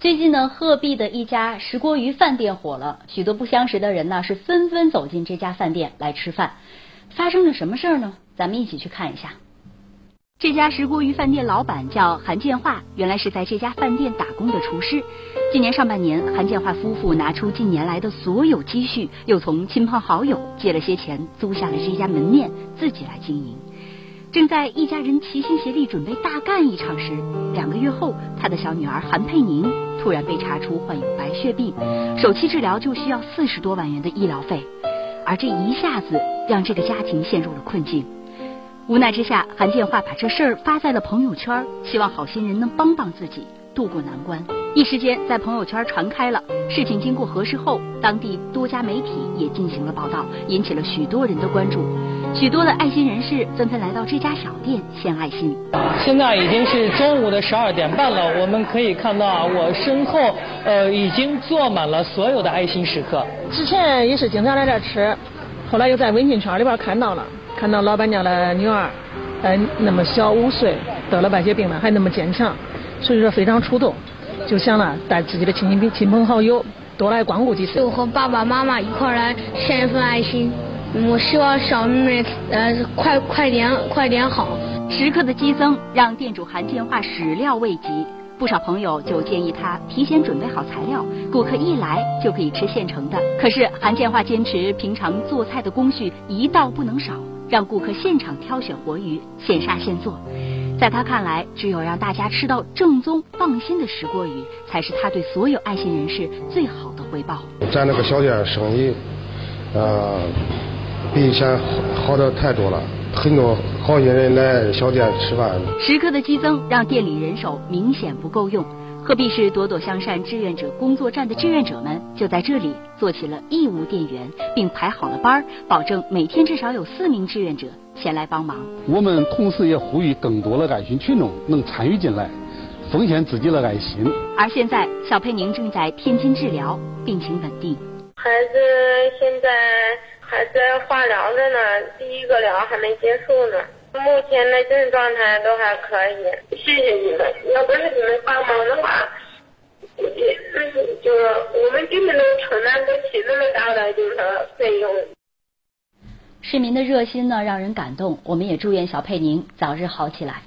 最近呢，鹤壁的一家石锅鱼饭店火了，许多不相识的人呢是纷纷走进这家饭店来吃饭。发生了什么事儿呢？咱们一起去看一下。这家石锅鱼饭店老板叫韩建化，原来是在这家饭店打工的厨师。今年上半年，韩建化夫妇拿出近年来的所有积蓄，又从亲朋好友借了些钱，租下了这家门面，自己来经营。正在一家人齐心协力准备大干一场时，两个月后，他的小女儿韩佩宁突然被查出患有白血病，首期治疗就需要四十多万元的医疗费，而这一下子让这个家庭陷入了困境。无奈之下，韩建化把这事儿发在了朋友圈，希望好心人能帮帮自己，渡过难关。一时间在朋友圈传开了。事情经过核实后，当地多家媒体也进行了报道，引起了许多人的关注。许多的爱心人士纷纷来到这家小店献爱心。现在已经是中午的十二点半了，我们可以看到啊，我身后呃已经坐满了所有的爱心食客。之前也是经常来这吃，后来又在微信圈里边看到了，看到老板娘的女儿，呃那么小五岁得了白血病了，还那么坚强，所以说非常触动，就想了带自己的亲戚亲朋好友多来光顾几次。就和爸爸妈妈一块来献一份爱心。我希望小妹妹呃快快点快点好。食客的激增让店主韩建化始料未及，不少朋友就建议他提前准备好材料，顾客一来就可以吃现成的。可是韩建化坚持平常做菜的工序一道不能少，让顾客现场挑选活鱼，现杀现做。在他看来，只有让大家吃到正宗放心的石锅鱼，才是他对所有爱心人士最好的回报。在那个小店生意，呃。比以前好的太多了，很多好心人来小店吃饭。食客的激增让店里人手明显不够用。鹤壁市朵朵向善志愿者工作站的志愿者们就在这里做起了义务店员，并排好了班，保证每天至少有四名志愿者前来帮忙。我们同时也呼吁更多的爱心群众能参与进来，奉献自己的爱心。而现在，小佩宁正在天津治疗，病情稳定。孩子现在。还在化疗着呢，第一个疗还没结束呢。目前的精神状态都还可以，谢谢你们，要不是你们帮忙的话，估计就是我们根本都承担不起那么大的就是费用。市民的热心呢，让人感动。我们也祝愿小佩宁早日好起来。